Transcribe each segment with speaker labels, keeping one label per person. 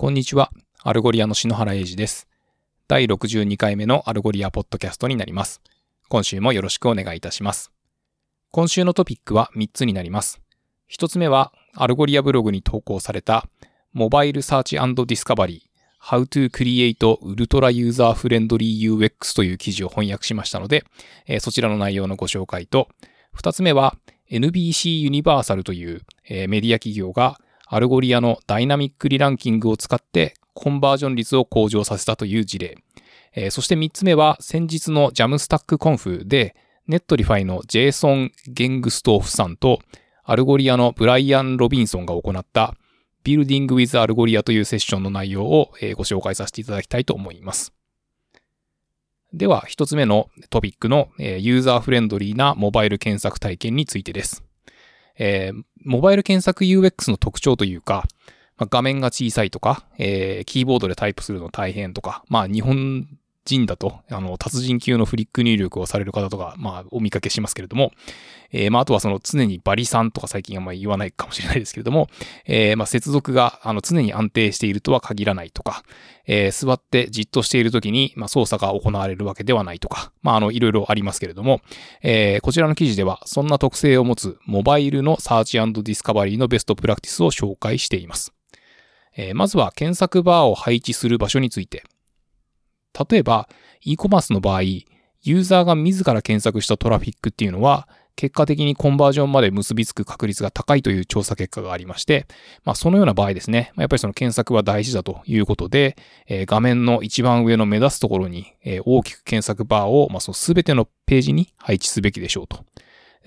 Speaker 1: こんにちは。 Algolia の篠原英二です。第62回目の Algolia ポッドキャストになります。今週もよろしくお願いいたします。今週のトピックは3つになります。1つ目は、 Algolia ブログに投稿された、 Mobile Search Discovery How to Create Ultra User Friendly UX という記事を翻訳しましたので、そちらの内容のご紹介と、2つ目は NBC ユニバーサルという、えメディア企業が Algolia の Dynamic Re-Ranking を使ってコンバージョン率を向上させたという事例。えーそして3つ目は先日の Jamstack Conf で Netlify の Jason Lengstorf さんと Algolia の Bryan Robinson が行った Building with Algolia というセッションの内容をご紹介させていただきたいと思います。では、一つ目のトピックのユーザーフレンドリーなモバイル検索体験についてです。えーモバイル検索 UX の特徴というか、まあ画面が小さいとか、えーキーボードでタイプするの大変とか、まあ日本人だと、あの、達人級のフリック入力をされる方とか、まあお見かけしますけれども、えーまああとはその常にバリさんとか最近あんまり言わないかもしれないですけれども、えーまあ接続があの常に安定しているとは限らないとか、えー座ってじっとしているときに、まあ、操作が行われるわけではないとか、まあ、あの、いろいろありますけれども、えーこちらの記事では、そんな特性を持つモバイルの Search Discovery のベストプラクティスを紹介しています。えーまずは検索バーを配置する場所について。例えば、e コマースの場合、ユーザーが自ら検索したトラフィックっていうのは、結果的にコンバージョンまで結びつく確率が高いという調査結果がありまして、まあ、そのような場合ですね、やっぱりその検索は大事だということで、えー画面の一番上の目立つところに、えー大きく検索バーを、まあ、その全てのページに配置すべきでしょうと。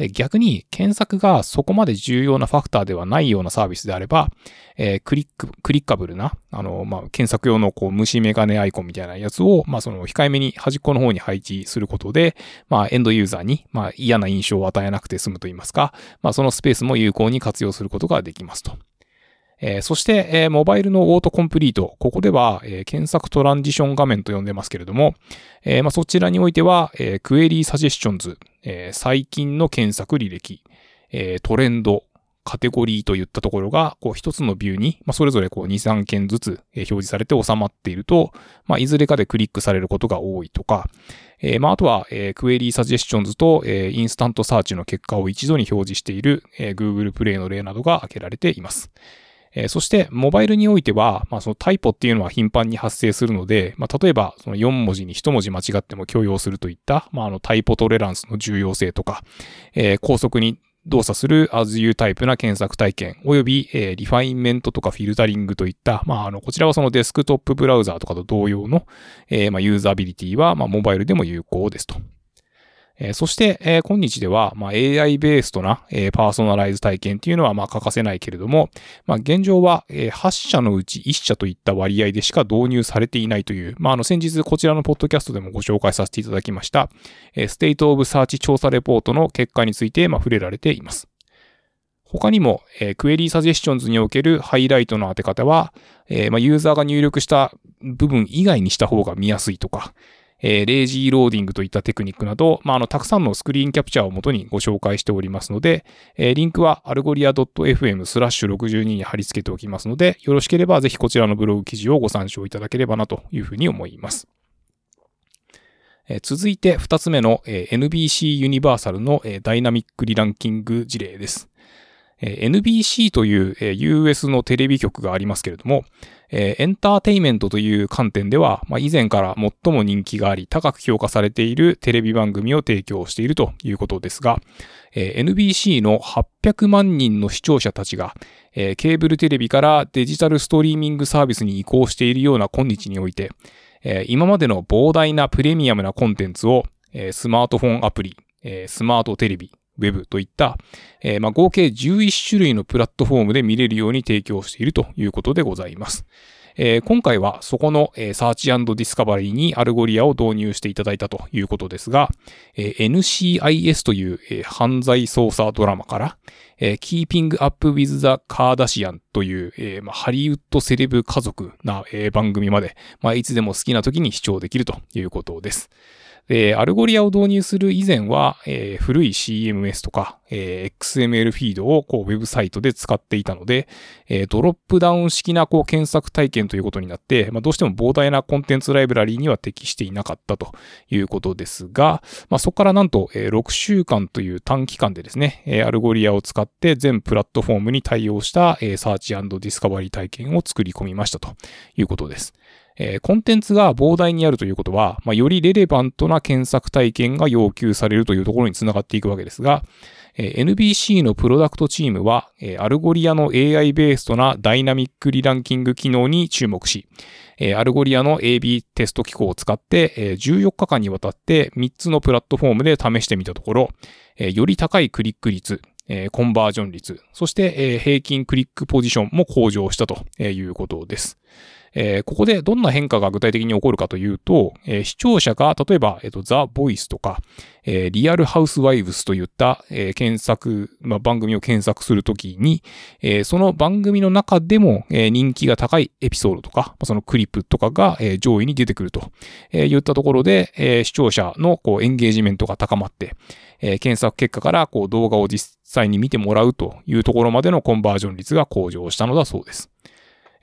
Speaker 1: えー逆に検索がそこまで重要なファクターではないようなサービスであれば、えークリック、クリッカブルな、あの、まあ、検索用のこう虫眼鏡アイコンみたいなやつを、まあ、その控えめに端っこの方に配置することで、まあ、エンドユーザーに、まあ、嫌な印象を与えなくて済むと言いますか、まあ、そのスペースも有効に活用することができますと。えーそして、えーモバイルのオートコンプリート。ここでは、えー検索トランジション画面と呼んでますけれども、えまあ、そちらにおいては、え Query Suggestions、えー最近の検索履歴、えートレンド、カテゴリーといったところが、こう一つのビューに、まあ、それぞれこう2、3件ずつ表示されて収まっていると、まあ、いずれかでクリックされることが多いとか、えーまあ、あとは、えー Query Suggestions と、えー Instant Search の結果を一度に表示している、えー Google プレイの例などが挙げられています。えーそして、モバイルにおいては、まあ、そのタイポっていうのは頻繁に発生するので、まあ、例えば、その4文字に1文字間違っても許容するといった、まあ、あの、 typo tolerance の重要性とか、えー高速に動作する as you タイプな検索体験、および、えーリファインメントとかフィルタリングといった、まあ、あの、こちらはそのデスクトップブラウザーとかと同様の、えーまあ、ユーザビリティは、まあ、モバイルでも有効ですと。えそして、え今日では、ま、AI based な、えパーソナライズ体験っていうのは、ま、欠かせないけれども、ま、現状は、え8社のうち1社といった割合でしか導入されていないという、まあ、あの、先日こちらのポッドキャストでもご紹介させていただきました、え State of Search 調査レポートの結果について、ま、触れられています。他にも、え Query Suggestions におけるハイライトの当て方は、えま、ユーザーが入力した部分以外にした方が見やすいとか、えー lazy loading といったテクニックなど、まあ、あの、たくさんのスクリーンキャプチャーをもとにご紹介しておりますので、えーリンクは algolia.fm スラッシュ62に貼り付けておきますので、よろしければぜひこちらのブログ記事をご参照いただければなというふうに思います。続いて2つ目の、NBC ユニバーサルの、ダイナミックリランキング事例です。NBC という、US のテレビ局がありますけれども、えーエンターテイメントという観点では、まあ、以前から最も人気があり、高く評価されているテレビ番組を提供しているということですが、えー NBC の800万人の視聴者たちが、えーケーブルテレビからデジタルストリーミングサービスに移行しているような今日において、えー今までの膨大なプレミアムなコンテンツを、えースマートフォンアプリ、えースマートテレビ、ウェブといった、えーまあ、合計11種類のプラットフォームで見れるように提供しているということでございます。えー今回はそこの、えー search discovery にアルゴリアを導入していただいたということですが、えー NCIS という、えー犯罪捜査ドラマから、えー Keeping Up with the Kardashian という、えーまあ、ハリウッドセレブ家族な、えー番組まで、まあ、いつでも好きな時に視聴できるということです。で、アルゴリアを導入する以前は、えー、古い CMS とか、えー、XML フィードをこうウェブサイトで使っていたので、えー、ドロップダウン式なこう検索体験ということになって、まあ、どうしても膨大なコンテンツライブラリーには適していなかったということですが、まあ、そこからなんと、え、6週間という短期間でですね、え、アルゴリアを使って全プラットフォームに対応した、え、 search discovery 体験を作り込みましたということです。えー、コンテンツが膨大にあるということは、まあ、より relevant な検索体験が要求されるというところにつながっていくわけですが、えー、NBC のプロダクトチームは、えー、アルゴリアの AI ベースとな Dynamic Re-Ranking 機能に注目し、えー、アルゴリアの AB テスト機構を使って、えー、14日間にわたって3つのプラットフォームで試してみたところ、えー、より高いクリック率、えー、コンバージョン率、そして、えー、平均クリックポジションも向上したということです。えー、ここでどんな変化が具体的に起こるかというと、えー、視聴者が例えば、え、ー、と、ザ・ボイスとか、えー、リアルハウスワイブスといった、えー、検索、まあ、番組を検索するときに、えー、その番組の中でも、えー、人気が高いエピソードとか、そのクリップとかが、えー、上位に出てくると、えー、いったところで、えー、視聴者のこうエンゲージメントが高まって、えー、検索結果からこう動画を実際に見てもらうというところまでのコンバージョン率が向上したのだそうです。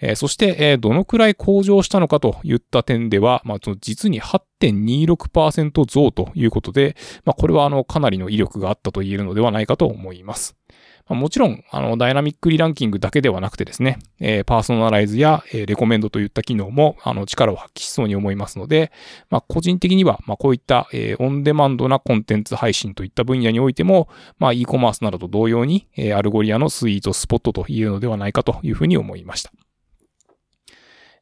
Speaker 1: えー、そして、えー、どのくらい向上したのかといった点では、まあ、実に8.26%増ということで、まあ、これはあの、かなりの威力があったと言えるのではないかと思います。まあ、もちろん、あの、 Dynamic Re-Ranking だけではなくてですね、えー、パーソナライズや、えー、レコメンドといった機能も、あの、力を発揮しそうに思いますので、まあ、個人的には、まあ、こういった、えー、オンデマンドなコンテンツ配信といった分野においても、まあ、e コマースなどと同様に、えー、アルゴリアの sweet spot と言えるのではないかというふうに思いました。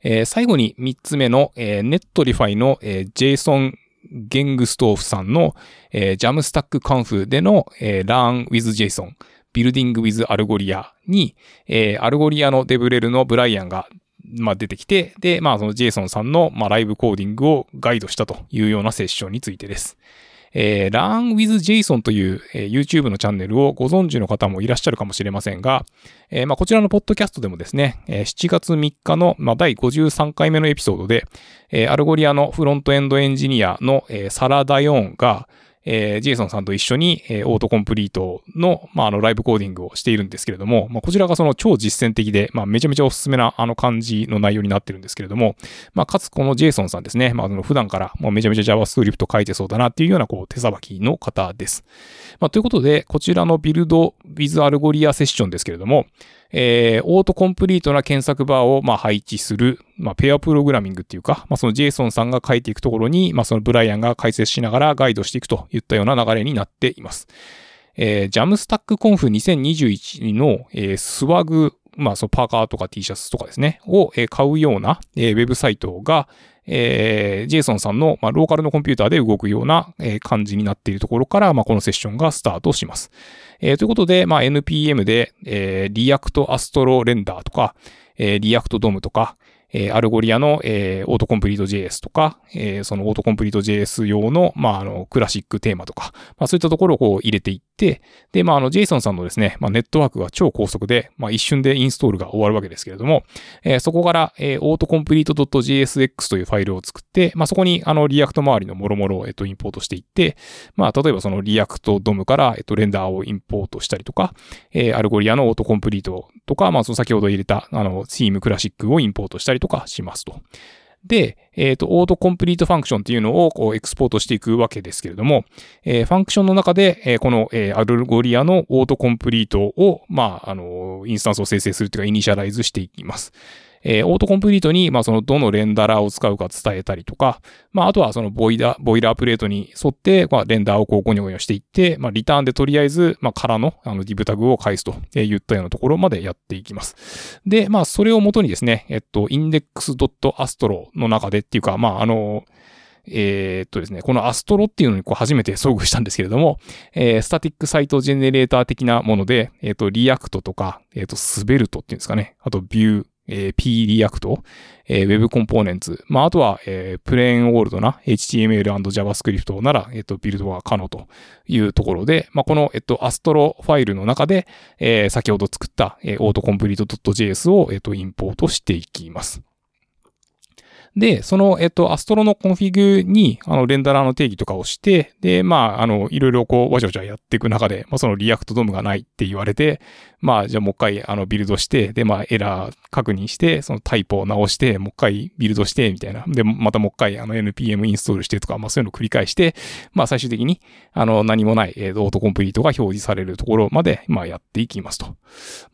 Speaker 1: えー、最後に3つ目の、えー、 Netlify の、えー、ジェイソン・レングストーフさんの、えー、 Jamstack Conf での、えー、Learn with Jason、Building with Algolia に、えー、アルゴリアのデブレルのブライアンがまあ、出てきて、で、まあ、そのジェイソンさんの、まあ、ライブコーディングをガイドしたというようなセッションについてです。えー、Learn with Jason という、えー、YouTube のチャンネルをご存知の方もいらっしゃるかもしれませんが、えー、まあ、こちらのポッドキャストでもですね、えー、7月3日の、まあ、第53回目のエピソードで、え、アルゴリアのフロントエンドエンジニアの、え、サラ・ダヨーンが、えー、ジェイソンさんと一緒に、えー、オートコンプリートの、まあ、あの、ライブコーディングをしているんですけれども、まあ、こちらがその超実践的で、まあ、めちゃめちゃおすすめな、あの感じの内容になってるんですけれども、まあ、かつこのジェイソンさんですね、まあ、あの、普段からもうめちゃめちゃ JavaScript 書いてそうだなっていうような、こう、手さばきの方です。まあ、ということで、こちらのビルド with アルゴリアセッションですけれども、えー、オートコンプリートな検索バーを、まあ、配置する、まあ、ペアプログラミングっていうか、まあ、そのジェイソンさんが書いていくところに、まあ、そのブライアンが解説しながらガイドしていくといったような流れになっています。えー、 Jamstack Conf 2021の、えー、 swag、まあ、そのパーカーとか T シャツとかですね、を、えー、買うような、えー、ウェブサイトが、えー、ジェイソンさんの、まあ、ローカルのコンピューターで動くような、えー、感じになっているところから、まあ、このセッションがスタートします。えー、ということで、まあ、NPM で、えー、React Astro Render とか、えー、React DOM とか、えー、アルゴリアの、えー、 Autocomplete JS とか、えー、そのオートコンプリート JS 用の、まあ、あの、 classic theme とか、まあ、そういったところをこう入れていって、で、まあ、あの、ジェイソンさんのですね、まあ、ネットワークが超高速で、まあ、一瞬でインストールが終わるわけですけれども、えー、そこから、えー、autocomplete.jsx というファイルを作って、まあ、そこに、あの、リアクト周りのもろもろを、えっと、インポートしていって、まあ、例えばその React DOM から、えっと、 render をインポートしたりとか、えー、 Algolia の autocomplete とか、まあ、その先ほど入れた、あの、 theme classic をインポートしたりとかしますと。で、えっ、ー、と、 autocomplete function っていうのをこうエクスポートしていくわけですけれども、えー、ファンクションの中で、えー、この、えー、 Algolia の autocomplete を、まあ、あの、インスタンスを生成するというか、 initialize していきます。えー、 autocomplete に、まあ、その、どの renderer を使うか伝えたりとか、まあ、あとはその boiler、boilerplate に沿って、まあ、 render をこうゴニョゴニョしていって、まあ、リターンでとりあえず、まあ、空の、あの、 div タグを返すとえ言ったようなところまでやっていきます。で、まあ、それをもとにですね、えっと、index.astro の中でっていうか、まあ、あの、えー、っとですね、この Astro っていうのにこう初めて遭遇したんですけれども、えー、 static site generator 的なもので、えー、っと、 React とか、えー、っと、 Svelte っていうんですかね、あと、 Vue、えー、 Preact、えー、Web Components、まあ、あとは、えー、 plain old な HTML&JavaScript なら、えっ、ー、と、ビルドは可能というところで、まあ、この、えっ、ー、と、 Astro ファイルの中で、えー、先ほど作った、えー、autocomplete.js を、えっ、ー、と、インポートしていきます。で、その、えっと、 Astro の config に、あの、 renderer の定義とかをして、で、まあ、あの、いろいろこう、わちゃわちゃやっていく中で、まあ、その React DOM がないって言われて、まあ、じゃあもう一回、あの、ビルドして、で、まあ、エラー確認して、そのタイプを直して、もう一回ビルドして、みたいな。で、またもう一回、あの、NPM インストールしてとか、まあ、そういうのを繰り返して、まあ、最終的に、あの、何もない、えー、オートコンプリートが表示されるところまで、まあ、やっていきますと。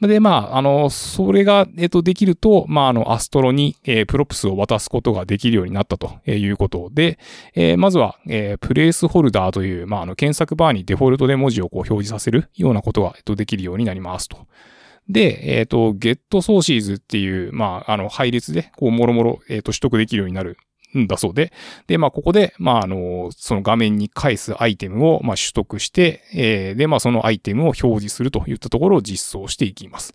Speaker 1: で、まあ、あの、それが、えっ、と、できると、まあ、あの、アストロに、えー、プロプスを渡すことができるようになったということで、えー、まずは、えー、プレイスホルダーという、まあ、あの、検索バーにデフォルトで文字をこう表示させるようなことが、えっと、できるようになりますと。で、えっ、ー、と、ゲットソーシーズっていう、まあ、あの、配列で、こう、もろもろ、えっ、と、取得できるようになるんだそうで。で、まあ、ここで、まあ、あの、その画面に返すアイテムを、まあ、取得して、えー、で、まあ、そのアイテムを表示するといったところを実装していきます。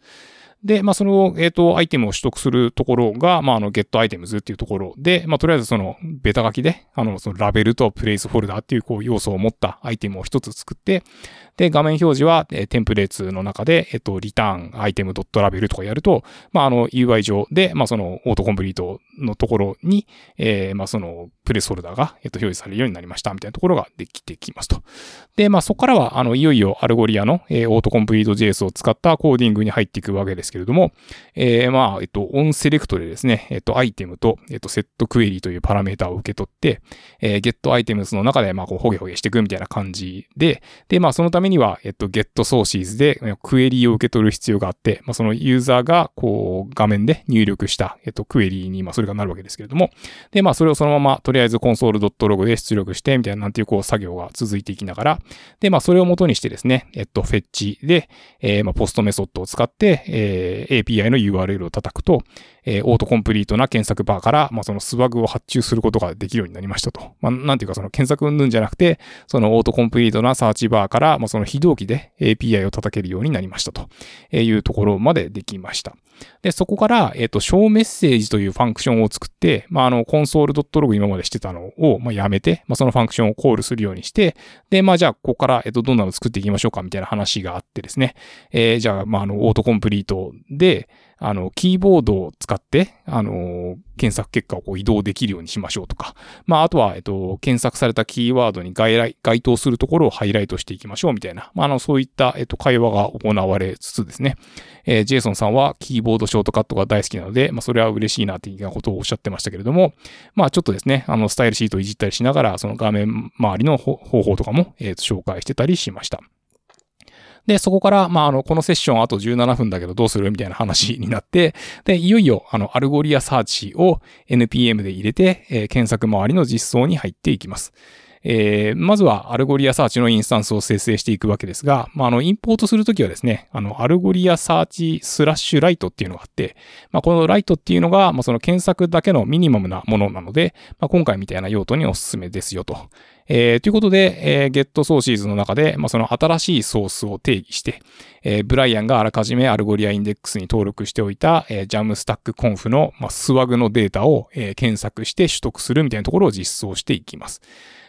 Speaker 1: で、まあ、その、えっ、ー、と、アイテムを取得するところが、まあ、あの、ゲットアイテムズっていうところで、まあ、とりあえずその、ベタ書きで、あの、そのラベルとプレイスフォルダーっていう、こう、要素を持ったアイテムを一つ作って、で、画面表示は、えー、 templates の中で、えっ、ー、と、 return item.label とかやると、まあ、あの、UI 上で、まあ、その、オートコンプリートのところに、えー、まあ、その、 placeholder が、えっ、と、表示されるようになりました、みたいなところができてきますと。で、まあ、そこからは、あの、いよいよ Algolia の、えー、 autocomplete JS を使ったコーディングに入っていくわけですですけれども、えー、まあ、えっと、 onSelect でですね、えっと、 item と、えっと、 setQuery というパラメータを受け取って、えー、ゲットアイテムズの中で、まあ、こう、ホゲホゲしていくみたいな感じで、で、まあ、そのためには、えっと、ゲットソーシーズでクエリーを受け取る必要があって、まあ、そのユーザーがこう画面で入力した、えっと、クエリーに、まあ、それがなるわけですけれども、で、まあ、それをそのままとりあえずコンソール .log で出力して、みたいななんていうこう作業が続いていきながら、で、まあ、それを元にしてですね、えっと、フェッチで、えー、まあ、ポストメソッドを使って、えー、API の URL を叩くと、えー、オートコンプリートな検索バーから、まあ、そのスワグを発注することができるようになりましたと。まあ、なんていうかその検索云々じゃなくて、そのオートコンプリートなサーチバーから、まあ、その非同期で API を叩けるようになりましたというところまでできました。で、そこから、えっ、ー、と、小メッセージというファンクションを作って、まあ、あの、コンソール .log 今までしてたのを、まあ、やめて、まあ、そのファンクションをコールするようにして、で、まあ、じゃあ、ここから、えっ、ー、と、どんなの作っていきましょうかみたいな話があってですね。えー、じゃあ、まあ、あの、オートコンプリートで、あの、キーボードを使って、あの、検索結果をこう移動できるようにしましょうとか、まあ、あとは、えっと、検索されたキーワードに該該当するところをハイライトしていきましょうみたいな、まあ、あの、そういった、えっと、会話が行われつつですね、えー、ジェイソンさんはキーボードショートカットが大好きなので、まあ、それは嬉しいな、っていうことをおっしゃってましたけれども、まあ、ちょっとですね、あの、スタイルシートをいじったりしながら、その画面周りの方法とかも、えっと、紹介してたりしました。で、そこから、まあ、あの、このセッションあと17分だけどどうするみたいな話になって、で、いよいよ、あの、 algoliasearch を NPM で入れて、えー、検索周りの実装に入っていきます。えー、まずは algoliasearch のインスタンスを生成していくわけですが、まあ、あの、インポートするときはですね、あの、 algoliasearch/lite っていうのがあって、まあ、この lite っていうのが、まあ、その検索だけのミニマムなものなので、まあ、今回みたいな用途におすすめですよと。えー、ということで、えー、 getSources の中で、まあ、その新しいソースを定義して、えー、ブライアンがあらかじめ Algolia インデックスに登録しておいた、えー、 Jamstack Conf の、まあ、 swag のデータを、えー、検索して取得するみたいなところを実装していきます。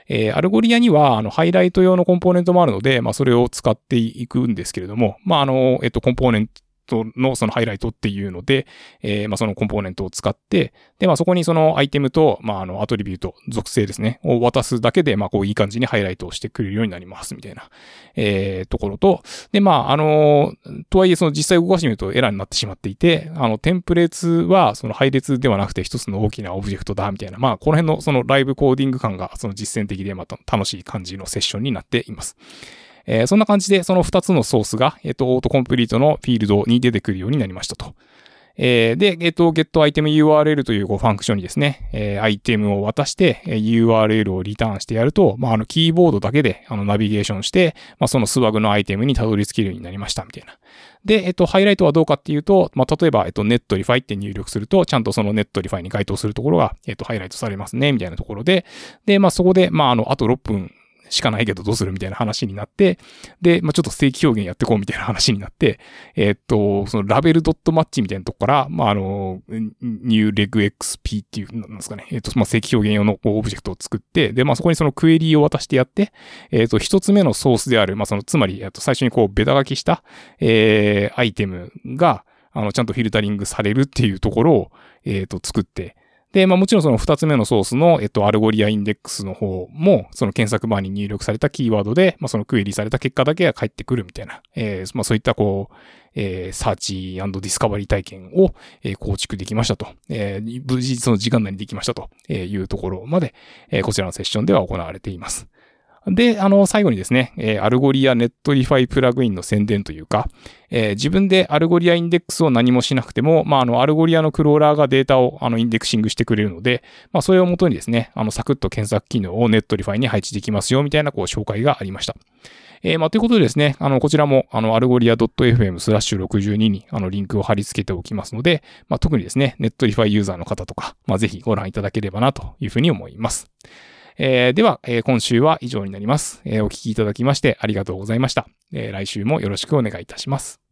Speaker 1: えー、 Algolia には、あの、ハイライト用のコンポーネントもあるので、まあ、それを使っていくんですけれども、まあ、あの、えっと、コンポーネントトのそのハイライトっていうので、えー、まあそのコンポーネントを使って、で、まあそこにそのアイテムと、まああの attribute、属性ですね、を渡すだけで、まあこういい感じにハイライトをしてくれるようになります、みたいな、えー、ところと、で、まああの、とはいえその実際動かしてみるとエラーになってしまっていて、あの、 templates はその配列ではなくて一つの大きなオブジェクトだ、みたいな、まあこの辺のそのライブコーディング感がその実践的でまた楽しい感じのセッションになっています。えー、そんな感じでその2つのソースが、えっ、ー、と、 autocomplete のフィールドに出てくるようになりましたと。えー、で、えっ、ー、と、getItemURL というこうファンクションにですね、えー、アイテムを渡して、えー、URL をリターンしてやると、まあ、あの、キーボードだけで、あの、ナビゲーションして、まあ、その swag のアイテムにたどり着けるようになりました、みたいな。で、えっと、ハイライトはどうかっていうと、まあ、例えば、えっと、 Netlify って入力すると、ちゃんとその Netlify に該当するところが、えっと、ハイライトされますね、みたいなところで、で、まあ、そこで、まあ、あの、あと6分しかないけどどうするみたいな話になって、で、まあ、ちょっと正規表現やってこうみたいな話になって、えー、っと、その label.match みたいなとこから、まあ、あの、 new RegExp っていう、なんですかね、えー、っと、まあ、正規表現用のオブジェクトを作って、で、まあ、そこにそのクエリーを渡してやって、えー、っと、一つ目のソースである、まあ、その、つまり、えっと、最初にこう、ベタ書きした、えー、アイテムが、あの、ちゃんとフィルタリングされるっていうところを、えっと、作って、で、まあもちろんその二つ目のソースの、えっと、 Algolia インデックスの方も、その検索バーに入力されたキーワードで、まあそのクエリされた結果だけが返ってくるみたいな、えー、まあそういったこう、えー、 search discovery 体験を、えー、構築できましたと、えー、無事その時間内にできましたというところまで、えー、こちらのセッションでは行われています。で、あの、最後にですね、えー、 Algolia Netlify プラグインの宣伝というか、えー、自分で Algolia インデックスを何もしなくても、まあ、あの、 Algolia のクローラーがデータを、あの、 indexing してくれるので、まあ、それをもとにですね、あの、サクッと検索機能を Netlify に配置できますよ、みたいな、こう、紹介がありました。えー、まあ、ということでですね、あの、こちらも、あの、アルゴリア .fm スラッシュ62に、あの、リンクを貼り付けておきますので、まあ、特にですね、 Netlify ユーザーの方とか、まあ、ぜひご覧いただければな、というふうに思います。えー、では、えー、今週は以上になります。えー、お聞きいただきましてありがとうございました。え来週もよろしくお願いいたします。